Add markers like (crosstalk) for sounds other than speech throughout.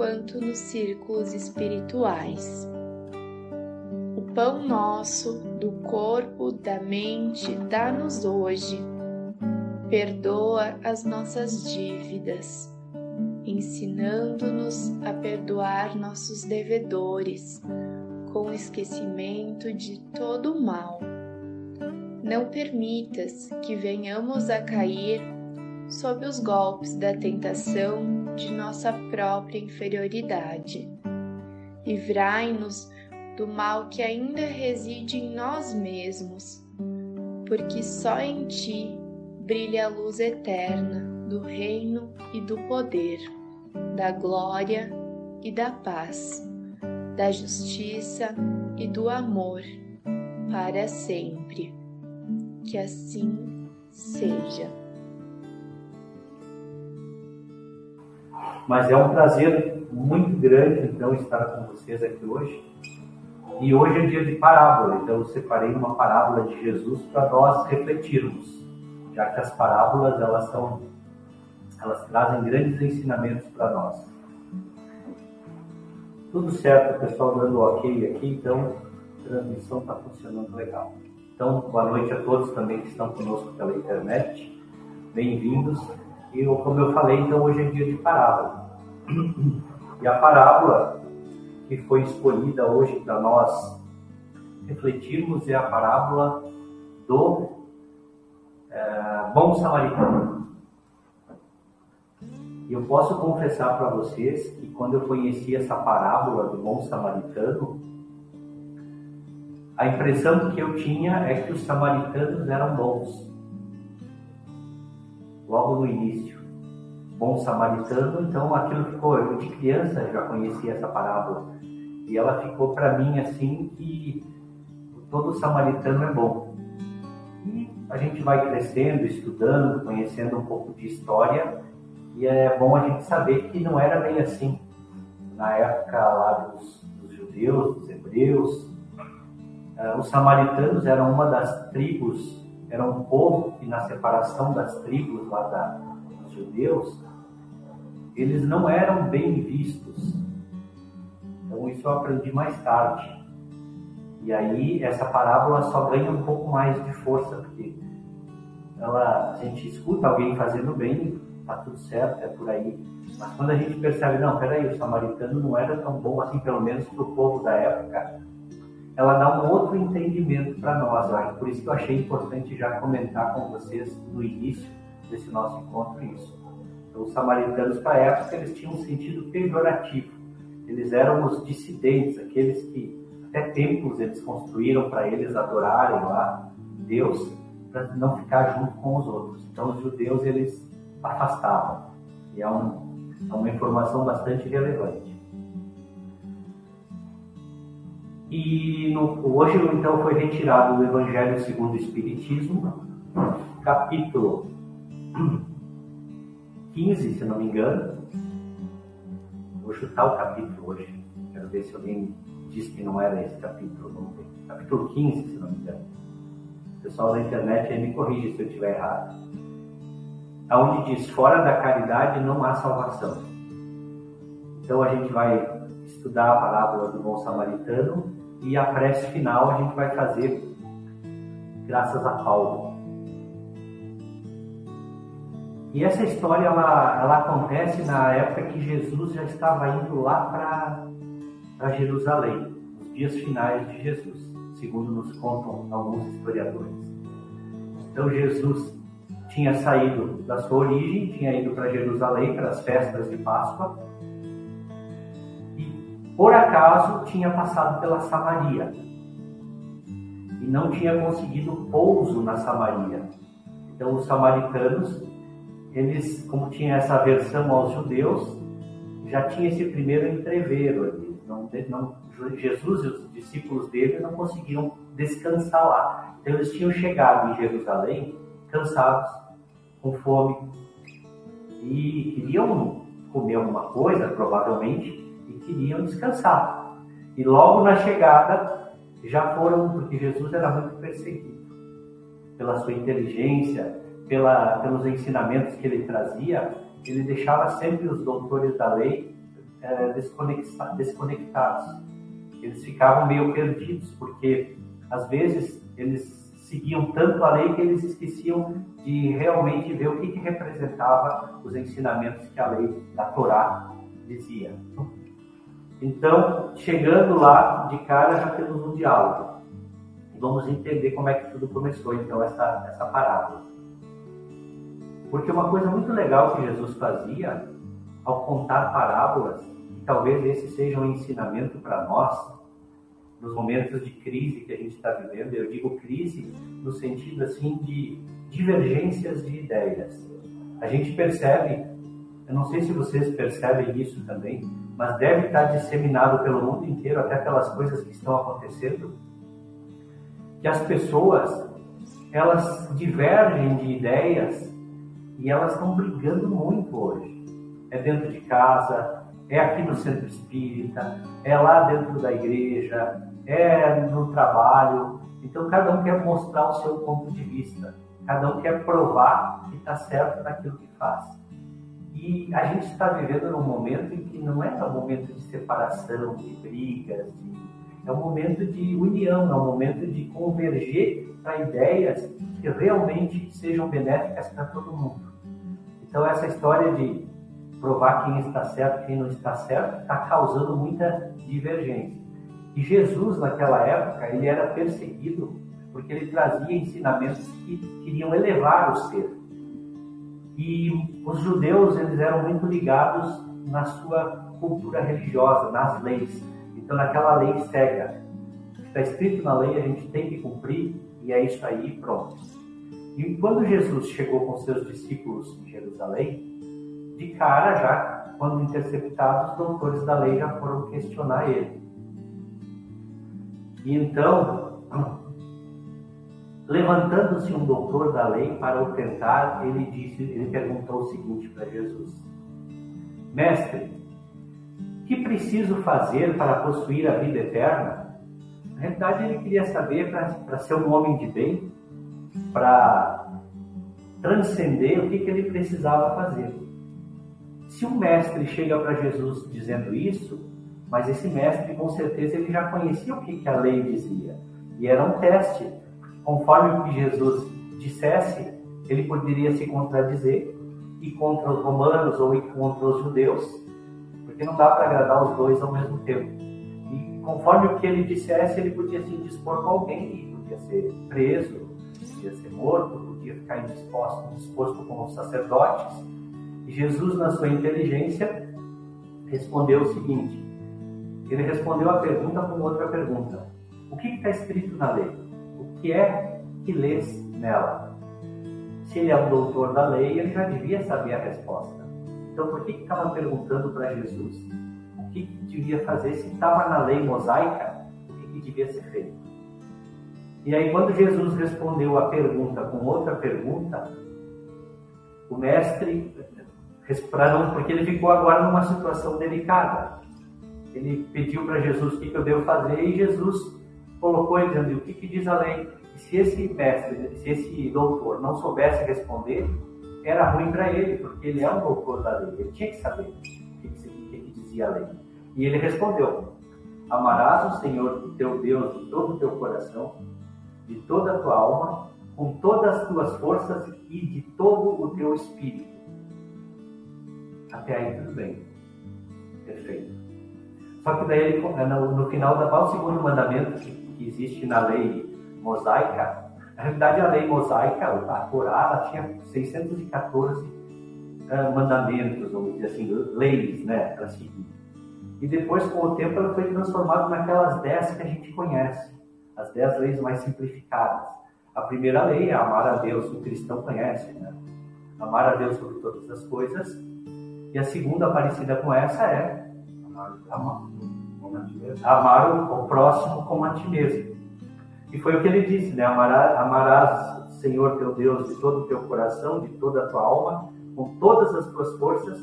quanto nos círculos espirituais. O pão nosso, do corpo, da mente, dá-nos hoje. Perdoa as nossas dívidas, ensinando-nos a perdoar nossos devedores, com esquecimento de todo o mal não permitas que venhamos a cair sob os golpes da tentação de nossa própria inferioridade. Livrai-nos do mal que ainda reside em nós mesmos, porque só em Ti brilha a luz eterna do reino e do poder, da glória e da paz, da justiça e do amor, para sempre que assim seja. Mas é um prazer muito grande, então, estar com vocês aqui hoje. E hoje é dia de parábola, então eu separei uma parábola de Jesus para nós refletirmos, já que as parábolas elas são, elas trazem grandes ensinamentos para nós. Tudo certo, pessoal dando ok aqui, então a transmissão está funcionando legal. Então, boa noite a todos também que estão conosco pela internet. Bem-vindos. E como eu falei, então hoje é dia de parábola. E a parábola que foi escolhida hoje para nós refletirmos é a parábola do é, bom samaritano. E eu posso confessar para vocês que quando eu conheci essa parábola do bom samaritano, a impressão que eu tinha é que os samaritanos eram bons. Logo no início. Bom samaritano, então aquilo ficou. Eu de criança já conhecia essa parábola. E ela ficou para mim assim que todo samaritano é bom. E a gente vai crescendo, estudando, conhecendo um pouco de história. E é bom a gente saber que não era bem assim. Na época lá dos, dos judeus, dos hebreus, Uh, os samaritanos eram uma das tribos, era um povo que na separação das tribos lá da, dos judeus, eles não eram bem vistos. Então isso eu aprendi mais tarde. E aí essa parábola só ganha um pouco mais de força, porque ela, a gente escuta alguém fazendo bem, tá tudo certo, é por aí. Mas quando a gente percebe, não, peraí, o samaritano não era tão bom assim, pelo menos para o povo da época, ela dá um outro entendimento para nós. Por isso que eu achei importante já comentar com vocês no início desse nosso encontro isso. Então, os samaritanos, para a época, eles tinham um sentido pejorativo. Eles eram os dissidentes, aqueles que até templos eles construíram para eles adorarem lá Deus, para não ficar junto com os outros. Então, os judeus, eles afastavam. E é, um, é uma informação bastante relevante. E no, hoje, então, foi retirado o Evangelho segundo o Espiritismo, capítulo 15, se não me engano. Vou chutar o capítulo hoje. Quero ver se alguém diz que não era esse capítulo. Capítulo 15, se não me engano. O pessoal da internet aí me corrige se eu estiver errado. Onde diz: fora da caridade não há salvação. Então a gente vai estudar a parábola do bom samaritano e a prece final a gente vai fazer graças a Paulo. E essa história ela, ela acontece na época que Jesus já estava indo lá para Jerusalém, nos dias finais de Jesus, segundo nos contam alguns historiadores. Então Jesus tinha saído da sua origem, tinha ido para Jerusalém para as festas de Páscoa por acaso tinha passado pela Samaria e não tinha conseguido pouso na Samaria. Então os samaritanos, eles, como tinha essa aversão aos judeus, já tinha esse primeiro entreveiro ali. Não, não, Jesus e os discípulos dele não conseguiam descansar lá. Então eles tinham chegado em Jerusalém cansados, com fome, e queriam comer alguma coisa, provavelmente, queriam descansar. E logo na chegada já foram, porque Jesus era muito perseguido pela sua inteligência, pela, pelos ensinamentos que ele trazia, ele deixava sempre os doutores da lei é, desconectados. Eles ficavam meio perdidos, porque às vezes eles seguiam tanto a lei que eles esqueciam de realmente ver o que, que representava os ensinamentos que a lei da Torá dizia. Então, chegando lá, de cara já temos um diálogo. Vamos entender como é que tudo começou, então, essa, essa parábola. Porque uma coisa muito legal que Jesus fazia ao contar parábolas, e talvez esse seja um ensinamento para nós, nos momentos de crise que a gente está vivendo, eu digo crise no sentido assim de divergências de ideias. A gente percebe, eu não sei se vocês percebem isso também, mas deve estar disseminado pelo mundo inteiro, até pelas coisas que estão acontecendo, que as pessoas elas divergem de ideias e elas estão brigando muito hoje. É dentro de casa, é aqui no centro espírita, é lá dentro da igreja, é no trabalho. Então cada um quer mostrar o seu ponto de vista, cada um quer provar que está certo naquilo que faz. E a gente está vivendo num momento em que não é um momento de separação, de brigas, de... é um momento de união, é um momento de converger para ideias que realmente sejam benéficas para todo mundo. Então essa história de provar quem está certo, quem não está certo, está causando muita divergência. E Jesus naquela época ele era perseguido porque ele trazia ensinamentos que queriam elevar o ser. E os judeus eles eram muito ligados na sua cultura religiosa, nas leis. Então naquela lei cega, está escrito na lei a gente tem que cumprir e é isso aí, pronto. E quando Jesus chegou com seus discípulos em Jerusalém, de cara já, quando interceptados, os doutores da lei já foram questionar ele. E então, levantando-se um doutor da lei para o tentar, ele disse, ele perguntou o seguinte para Jesus: Mestre, que preciso fazer para possuir a vida eterna? Na realidade, ele queria saber para ser um homem de bem, para transcender o que, que ele precisava fazer. Se um mestre chega para Jesus dizendo isso, mas esse mestre com certeza ele já conhecia o que, que a lei dizia e era um teste. Conforme o que Jesus dissesse, ele poderia se contradizer e contra os romanos ou e contra os judeus, porque não dá para agradar os dois ao mesmo tempo. E conforme o que ele dissesse, ele podia se indispor com alguém, podia ser preso, podia ser morto, podia ficar indisposto, indisposto com os sacerdotes. E Jesus, na sua inteligência, respondeu o seguinte: ele respondeu a pergunta com outra pergunta: O que está escrito na lei? Que é que lês nela? Se ele é um doutor da lei, ele já devia saber a resposta. Então, por que estava perguntando para Jesus o que, que devia fazer se estava na lei mosaica? O que, que devia ser feito? E aí, quando Jesus respondeu a pergunta com outra pergunta, o mestre, porque ele ficou agora numa situação delicada. Ele pediu para Jesus o que, eu devo fazer e Jesus colocou ele dizendo o que, que diz a lei. E se esse mestre, se esse doutor não soubesse responder, era ruim para ele, porque ele é um doutor da lei. Ele tinha que saber o que, que, que dizia a lei. E ele respondeu: Amarás o Senhor teu Deus de todo o teu coração, de toda a tua alma, com todas as tuas forças e de todo o teu espírito. Até aí tudo bem. Perfeito. Só que daí no, no final da o segundo mandamento que, que, existe na lei mosaica, na realidade a lei mosaica, a Torá, ela tinha 614 uh, mandamentos, vamos dizer assim, leis, né, para seguir. E depois, com o tempo, ela foi transformada naquelas 10 que a gente conhece, as 10 leis mais simplificadas. A primeira lei é amar a Deus, o cristão conhece, né? Amar a Deus sobre todas as coisas E a segunda parecida com essa é amar o, próximo como a ti mesmo. E foi o que ele disse, né? Amarás, amarás Senhor teu Deus de todo o teu coração, de toda a tua alma, com todas as tuas forças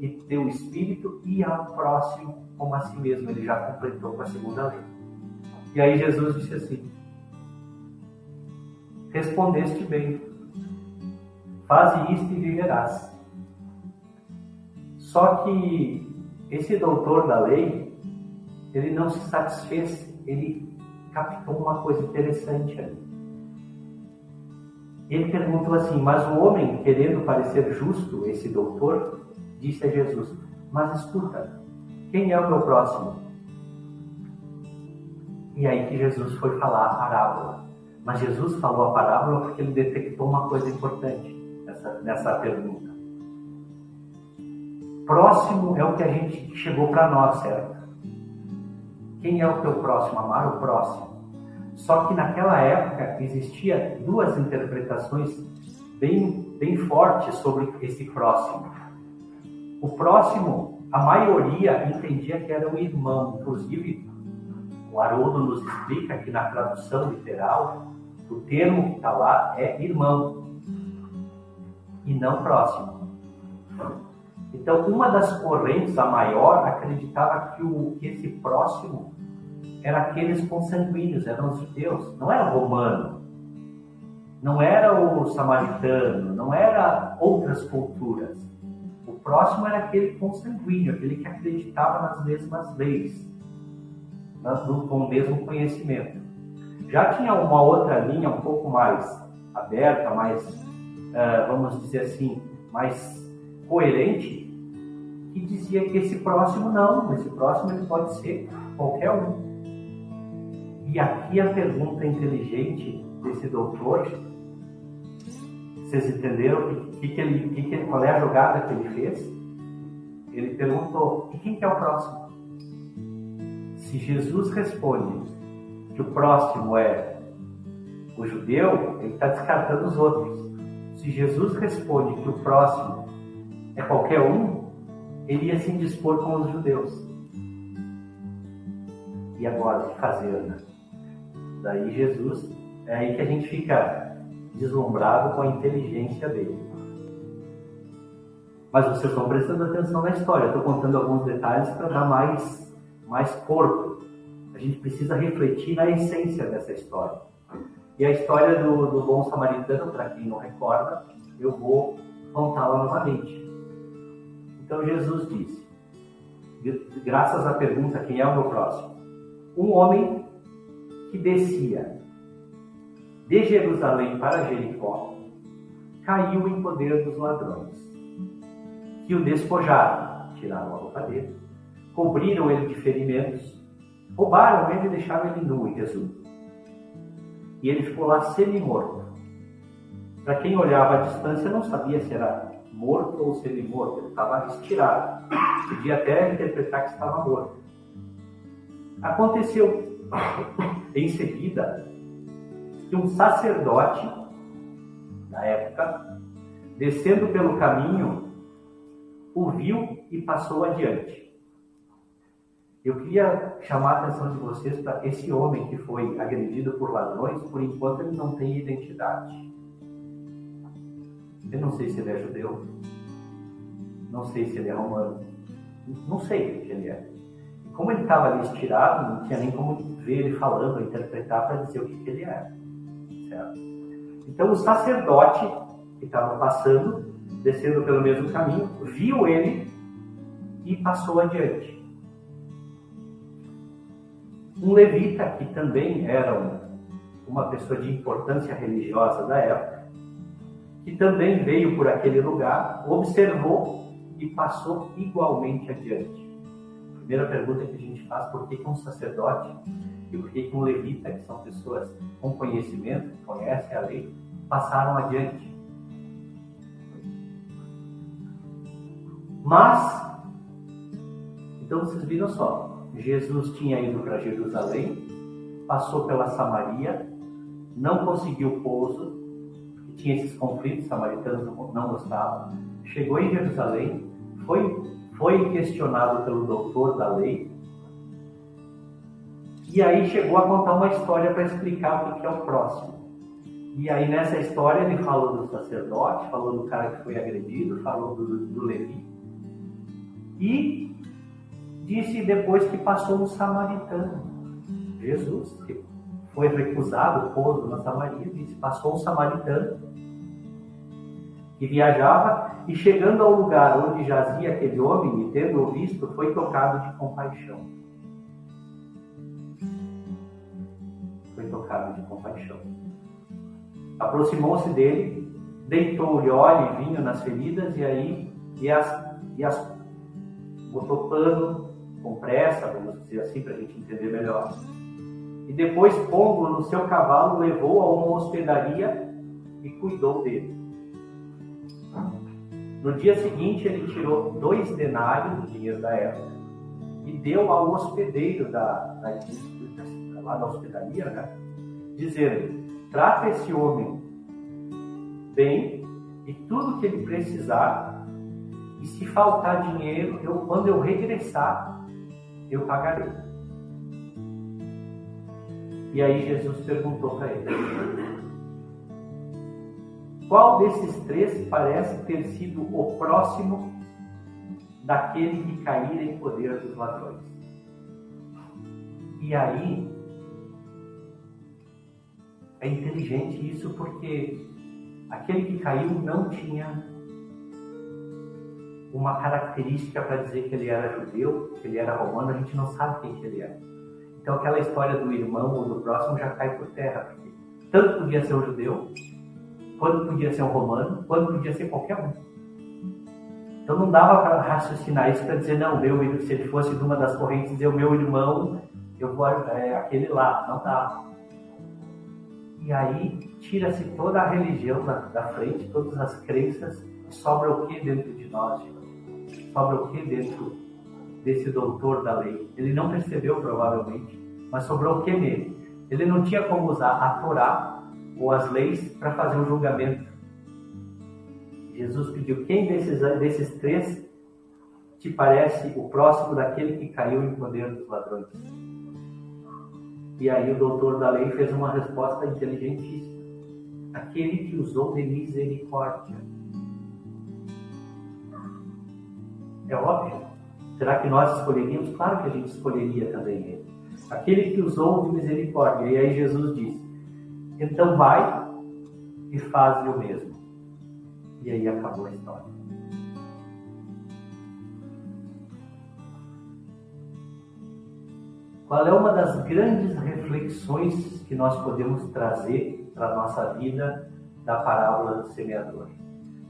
e teu espírito e ao próximo como a si mesmo. Ele já completou com a segunda lei. E aí Jesus disse assim: Respondeste bem, faze isto e viverás. Só que esse doutor da lei, ele não se satisfez, ele captou uma coisa interessante ali. Ele perguntou assim: Mas o homem, querendo parecer justo, esse doutor, disse a Jesus: Mas escuta, quem é o meu próximo? E aí que Jesus foi falar a parábola. Mas Jesus falou a parábola porque ele detectou uma coisa importante nessa, nessa pergunta. Próximo é o que a gente chegou para nós, certo? Quem é o teu próximo? Amar o próximo. Só que naquela época existia duas interpretações bem, bem fortes sobre esse próximo. O próximo, a maioria entendia que era um irmão, inclusive o Haroldo nos explica que na tradução literal, o termo que está lá é irmão e não próximo. Então, uma das correntes, a maior, acreditava que, o, que esse próximo era aqueles consanguíneos, eram os judeus, não era romano, não era o samaritano, não era outras culturas. O próximo era aquele consanguíneo, aquele que acreditava nas mesmas leis, com o mesmo conhecimento. Já tinha uma outra linha um pouco mais aberta, mais, uh, vamos dizer assim, mais coerente, que dizia que esse próximo não, esse próximo ele pode ser qualquer um. E aqui a pergunta inteligente desse doutor, vocês entenderam que, que ele, que, qual é a jogada que ele fez? Ele perguntou: e quem que é o próximo? Se Jesus responde que o próximo é o judeu, ele está descartando os outros. Se Jesus responde que o próximo é qualquer um, ele ia se indispor com os judeus. E agora, o que fazer, né? Daí Jesus, é aí que a gente fica deslumbrado com a inteligência dele. Mas vocês estão prestando atenção na história. Estou contando alguns detalhes para dar mais, mais corpo. A gente precisa refletir na essência dessa história. E a história do, do bom samaritano, para quem não recorda, eu vou contá-la novamente. Então Jesus disse, graças à pergunta quem é o meu próximo, um homem que descia de Jerusalém para Jericó caiu em poder dos ladrões, que o despojaram, tiraram a roupa dele, cobriram ele de ferimentos, roubaram ele e deixaram ele nu, em resumo. E ele ficou lá semi-morto. Para quem olhava à distância não sabia se era morto ou semi-morto, ele estava estirado. Podia até interpretar que estava morto. Aconteceu em seguida que um sacerdote, na época, descendo pelo caminho, o viu e passou adiante. Eu queria chamar a atenção de vocês para esse homem que foi agredido por ladrões, por enquanto ele não tem identidade. Eu não sei se ele é judeu. Não sei se ele é romano. Não sei o que ele é. Como ele estava ali estirado, não tinha nem como ver ele falando, interpretar para dizer o que, que ele é. Certo? Então o sacerdote que estava passando, descendo pelo mesmo caminho, viu ele e passou adiante. Um levita, que também era uma pessoa de importância religiosa da época, que também veio por aquele lugar, observou e passou igualmente adiante. Primeira pergunta que a gente faz, por que, um sacerdote e por que, um levita, que são pessoas com conhecimento, que conhecem a lei, passaram adiante? Mas, então vocês viram só, Jesus tinha ido para Jerusalém, passou pela Samaria, não conseguiu pouso, tinha esses conflitos, samaritanos não gostavam, chegou em Jerusalém, foi, foi questionado pelo doutor da lei e aí chegou a contar uma história para explicar o que é o próximo. E aí nessa história ele falou do sacerdote, falou do cara que foi agredido, falou do, do Levi. E disse depois que passou um samaritano. Jesus, que foi recusado, posto na Samaria, disse, passou um samaritano que viajava e chegando ao lugar onde jazia aquele homem e tendo-o visto, foi tocado de compaixão. Foi tocado de compaixão. Aproximou-se dele, deitou-lhe óleo e vinho nas feridas e aí e as, e as botou pano com pressa, vamos dizer assim, para a gente entender melhor. E depois, pondo no seu cavalo, levou a uma hospedaria e cuidou dele. No dia seguinte, ele tirou dois denários dinheiro da época e deu ao hospedeiro da, da, lá da hospedaria, né? dizendo: trata esse homem bem e tudo que ele precisar, e se faltar dinheiro, eu, quando eu regressar, eu pagarei. E aí Jesus perguntou para ele: qual desses três parece ter sido o próximo daquele que caíra em poder dos ladrões? E aí é inteligente isso porque aquele que caiu não tinha uma característica para dizer que ele era judeu, que ele era romano, a gente não sabe quem que ele era. Então aquela história do irmão ou do próximo já cai por terra, porque tanto podia ser um judeu quando podia ser um romano, quando podia ser qualquer um. Então não dava para raciocinar isso para dizer, não, meu, se ele fosse de uma das correntes, o meu irmão, eu vou é, aquele lá. Não dá. E aí tira-se toda a religião da, da, frente, todas as crenças, sobra o que dentro de nós? Sobra o que dentro desse doutor da lei? Ele não percebeu provavelmente, mas sobrou o que nele? Ele não tinha como usar a Torá ou as leis para fazer um julgamento. Jesus pediu: quem desses, desses três te parece o próximo daquele que caiu em poder dos ladrões? E aí o doutor da lei fez uma resposta inteligentíssima: aquele que usou de misericórdia. É óbvio. Será que nós escolheríamos? Claro que a gente escolheria também ele. Aquele que usou de misericórdia. E aí Jesus disse: então vai e faz o mesmo. E aí acabou a história. Qual é uma das grandes reflexões que nós podemos trazer para a nossa vida da parábola do semeador?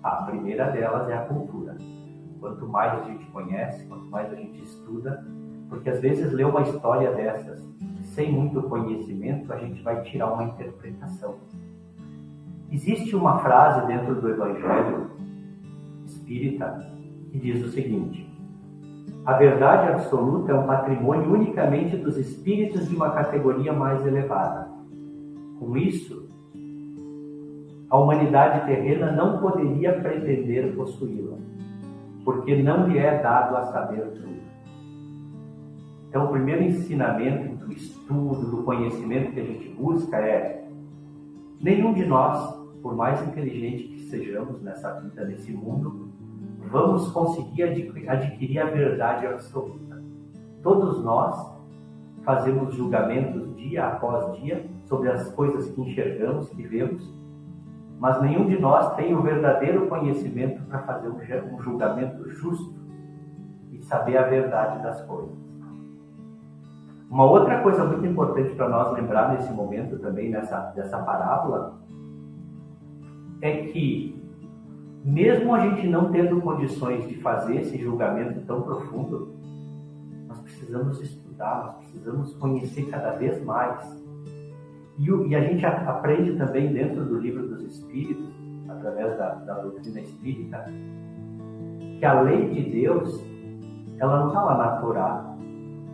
A primeira delas é a cultura. Quanto mais a gente conhece, quanto mais a gente estuda, porque às vezes ler uma história dessas sem muito conhecimento, a gente vai tirar uma interpretação. Existe uma frase dentro do Evangelho espírita que diz o seguinte: A verdade absoluta é um patrimônio unicamente dos espíritos de uma categoria mais elevada. Com isso, a humanidade terrena não poderia pretender possuí-la, porque não lhe é dado a saber tudo. Então, o primeiro ensinamento do estudo, do conhecimento que a gente busca é nenhum de nós, por mais inteligente que sejamos nessa vida, nesse mundo, vamos conseguir adquirir a verdade absoluta. Todos nós fazemos julgamentos dia após dia sobre as coisas que enxergamos, que vemos, mas nenhum de nós tem o verdadeiro conhecimento para fazer um julgamento justo e saber a verdade das coisas. Uma outra coisa muito importante para nós lembrar nesse momento também, nessa, dessa parábola, é que, mesmo a gente não tendo condições de fazer esse julgamento tão profundo, nós precisamos estudar, nós precisamos conhecer cada vez mais. E, e a gente aprende também dentro do livro dos Espíritos, através da, da doutrina espírita, que a lei de Deus, ela não está lá na Torá,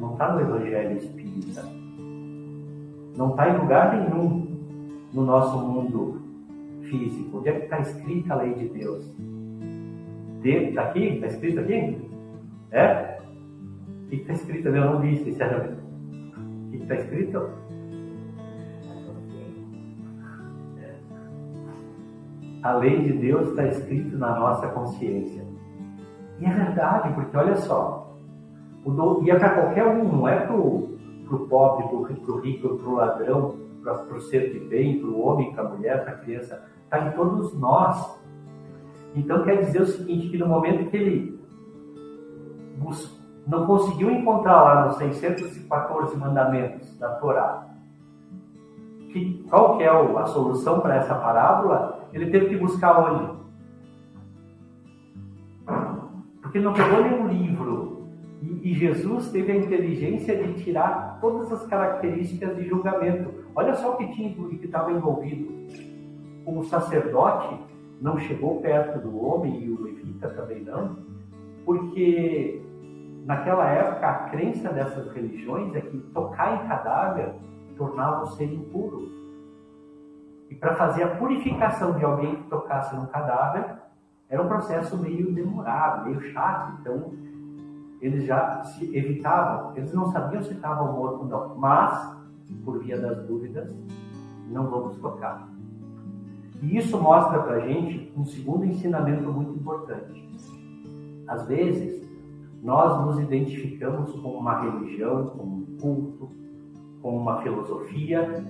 não está no Evangelho Espírita. Não está em lugar nenhum no nosso mundo físico. Onde é que está escrita a lei de Deus? Está aqui? Está escrito aqui? É? O que está escrito? Eu não vi, sinceramente. O que está escrito? A lei de Deus está escrito na nossa consciência. E é verdade, porque olha só, do, e é para qualquer um, não é para o pobre, para o rico, para o ladrão, para o ser de bem, para o homem, para a mulher, para a criança, está em todos nós. Então quer dizer o seguinte, que no momento que ele não conseguiu encontrar lá nos 614 mandamentos da Torá, que, qual que é a solução para essa parábola, ele teve que buscar onde? Porque não pegou nenhum livro. E, Jesus teve a inteligência de tirar todas as características de julgamento. Olha só o que tinha que estava envolvido. O sacerdote não chegou perto do homem e o levita também não, porque naquela época a crença dessas religiões é que tocar em cadáver tornava o ser impuro. E para fazer a purificação de alguém que tocasse num cadáver, era um processo meio demorado, meio chato. Então, eles já se evitavam. Eles não sabiam se estavam mortos ou não. Mas, por via das dúvidas, não vamos tocar. E isso mostra para a gente um segundo ensinamento muito importante. Às vezes, nós nos identificamos com uma religião, com um culto, com uma filosofia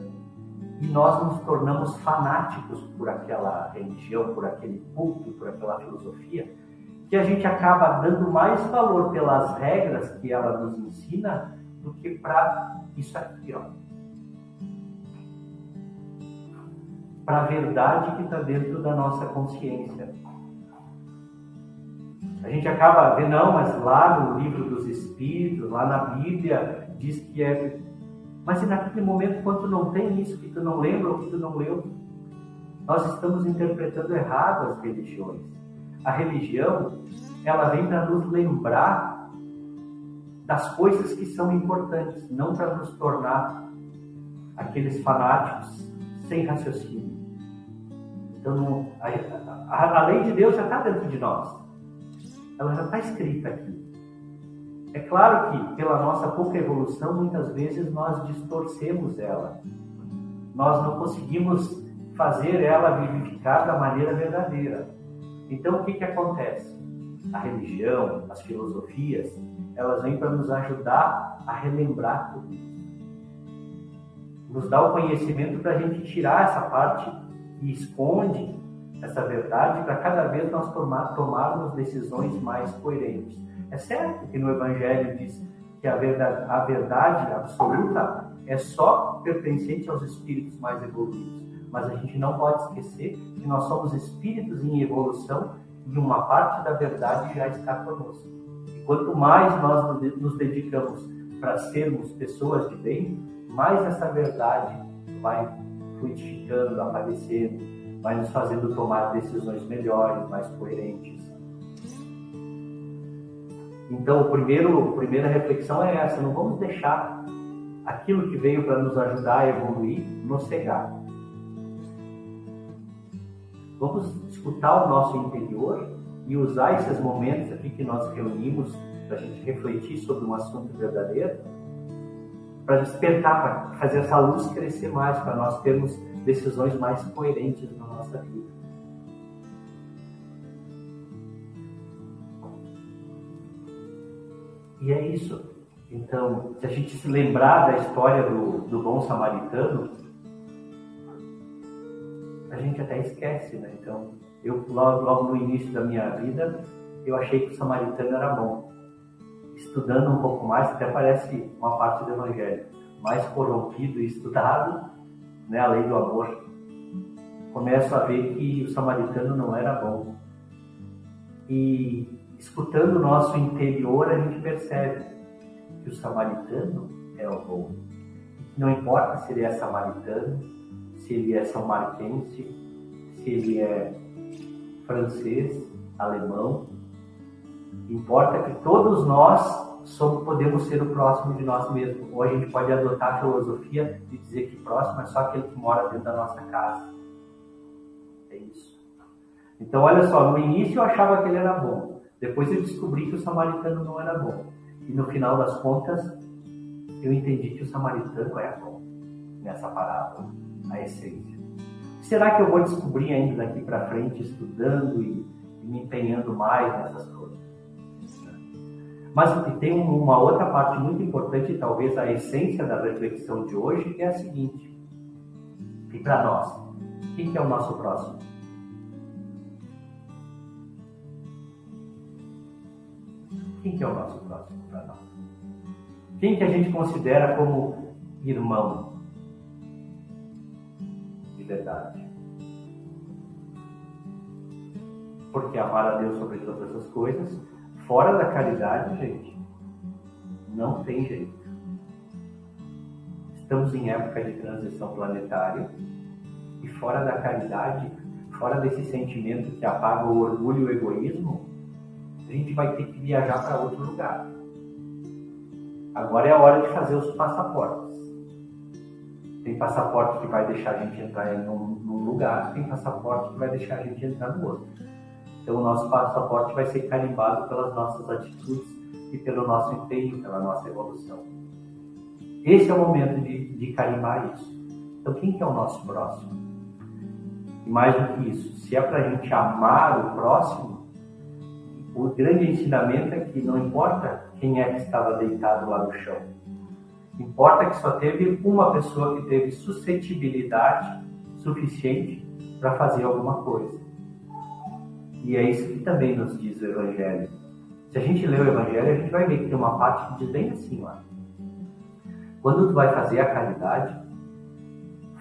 e nós nos tornamos fanáticos por aquela religião, por aquele culto, por aquela filosofia, que a gente acaba dando mais valor pelas regras que ela nos ensina do que para isso aqui, ó. Para a verdade que está dentro da nossa consciência. A gente acaba vendo, não, mas lá no livro dos Espíritos, lá na Bíblia, diz que é. Mas e naquele momento, quando não tem isso, que tu não lembra ou que tu não leu, nós estamos interpretando errado as religiões. A religião, ela vem para nos lembrar das coisas que são importantes, não para nos tornar aqueles fanáticos sem raciocínio. Então, a, a, a lei de Deus já está dentro de nós ela já está escrita aqui. É claro que, pela nossa pouca evolução, muitas vezes nós distorcemos ela. Nós não conseguimos fazer ela vivificar da maneira verdadeira. Então, o que, que acontece? A religião, as filosofias, elas vêm para nos ajudar a relembrar tudo isso. Nos dá o conhecimento para a gente tirar essa parte que esconde essa verdade para cada vez nós tomar, tomarmos decisões mais coerentes. É certo que no Evangelho diz que a verdade, a verdade absoluta é só pertencente aos espíritos mais evoluídos, mas a gente não pode esquecer que nós somos espíritos em evolução e uma parte da verdade já está conosco. E quanto mais nós nos dedicamos para sermos pessoas de bem, mais essa verdade vai fluidificando, aparecendo, vai nos fazendo tomar decisões melhores, mais coerentes. Então, primeiro, a primeira reflexão é essa: não vamos deixar aquilo que veio para nos ajudar a evoluir nos cegar. Vamos escutar o nosso interior e usar esses momentos aqui que nós reunimos para a gente refletir sobre um assunto verdadeiro, para despertar, para fazer essa luz crescer mais, para nós termos decisões mais coerentes na nossa vida. E é isso. Então, se a gente se lembrar da história do, do bom samaritano, a gente até esquece, né? Então, eu logo, logo no início da minha vida, eu achei que o samaritano era bom. Estudando um pouco mais, até parece uma parte do evangelho, mais corrompido e estudado, né, a lei do amor, começo a ver que o samaritano não era bom. E escutando o nosso interior, a gente percebe que o samaritano é o bom. Não importa se ele é samaritano, se ele é são marquense, se ele é francês, alemão. Importa que todos nós somos, podemos ser o próximo de nós mesmos. Ou a gente pode adotar a filosofia de dizer que próximo é só aquele que mora dentro da nossa casa. É isso. Então, olha só, no início eu achava que ele era bom. Depois eu descobri que o samaritano não era bom. E no final das contas, eu entendi que o samaritano é bom nessa parábola, a essência. Será que eu vou descobrir ainda daqui para frente, estudando e, e, me empenhando mais nessas coisas? Mas tem uma outra parte muito importante, talvez a essência da reflexão de hoje, que é a seguinte: e para nós, quem que é o nosso próximo? Quem que é o nosso próximo para nós? Quem que a gente considera como irmão de verdade? Porque amar a Deus sobre todas as coisas, fora da caridade, gente, não tem jeito. Estamos em época de transição planetária e fora da caridade, fora desse sentimento que apaga o orgulho e o egoísmo, a gente vai ter que viajar para outro lugar. Agora é a hora de fazer os passaportes. Tem passaporte que vai deixar a gente entrar em um, num lugar, tem passaporte que vai deixar a gente entrar no outro. Então o nosso passaporte vai ser carimbado pelas nossas atitudes e pelo nosso empenho, pela nossa evolução. Esse é o momento de, de carimbar isso. Então quem que é o nosso próximo? E mais do que isso, se é para a gente amar o próximo, o grande ensinamento é que não importa quem é que estava deitado lá no chão, importa que só teve uma pessoa que teve suscetibilidade suficiente para fazer alguma coisa. E é isso que também nos diz o Evangelho. Se a gente lê o Evangelho, a gente vai ver que tem uma parte que diz bem assim lá. Quando tu vai fazer a caridade,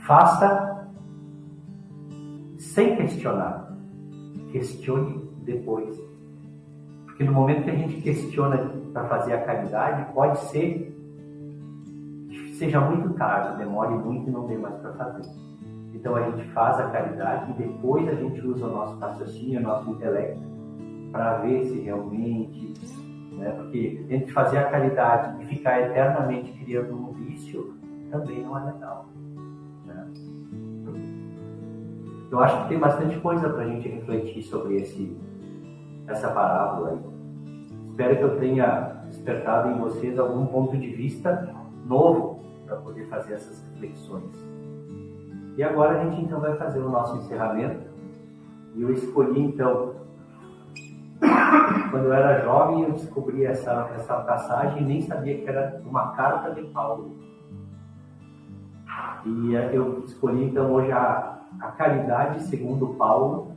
faça sem questionar. Questione depois. Porque no momento que a gente questiona para fazer a caridade, pode ser seja muito tarde, demore muito e não dê mais para fazer. Então a gente faz a caridade e depois a gente usa o nosso raciocínio, o nosso intelecto, para ver se realmente. Né? Porque entre fazer a caridade e ficar eternamente criando um vício também não é legal. Né? Eu acho que tem bastante coisa para a gente refletir sobre esse, essa parábola aí. Espero que eu tenha despertado em vocês algum ponto de vista novo para poder fazer essas reflexões. E agora a gente então vai fazer o nosso encerramento. E eu escolhi então, (coughs) quando eu era jovem, eu descobri essa, essa passagem e nem sabia que era uma carta de Paulo. E eh, eu escolhi então hoje a, a caridade segundo Paulo,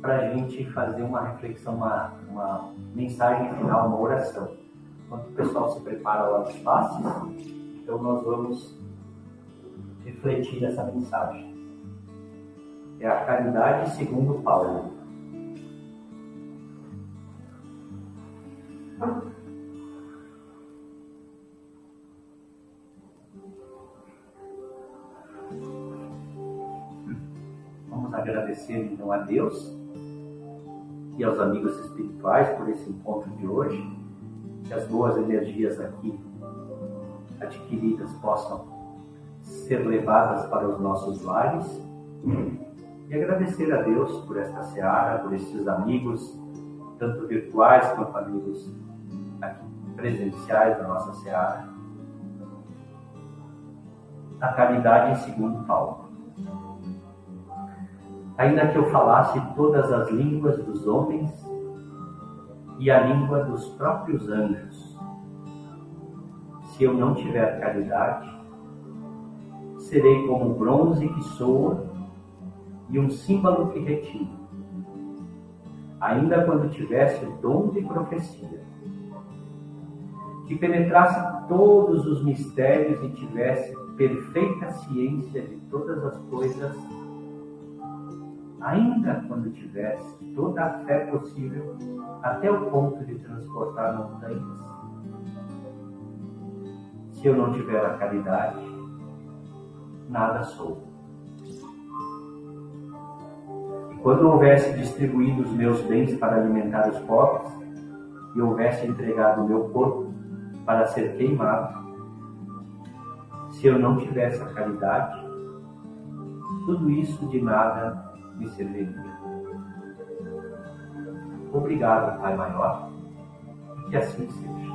para a gente fazer uma reflexão, uma, uma mensagem final, uma oração. Enquanto o pessoal se prepara lá nos passes, então nós vamos refletir essa mensagem. É a caridade segundo Paulo. Vamos agradecer então a Deus e aos amigos espirituais por esse encontro de hoje, que as boas energias aqui adquiridas possam ser levadas para os nossos lares e agradecer a Deus por esta seara, por esses amigos, tanto virtuais quanto amigos aqui presenciais da nossa seara. A caridade segundo Paulo ainda que eu falasse todas as línguas dos homens e a língua dos próprios anjos. Se eu não tiver caridade, serei como bronze que soa e um símbolo que retira. Ainda quando tivesse o dom de profecia, que penetrasse todos os mistérios e tivesse perfeita ciência de todas as coisas ainda quando tivesse toda a fé possível, até o ponto de transportar montanhas. Se eu não tiver a caridade, nada sou. E quando houvesse distribuído os meus bens para alimentar os pobres, e houvesse entregado o meu corpo para ser queimado, se eu não tivesse a caridade, tudo isso de nada me serviria. Obrigado, Pai Maior, que assim seja.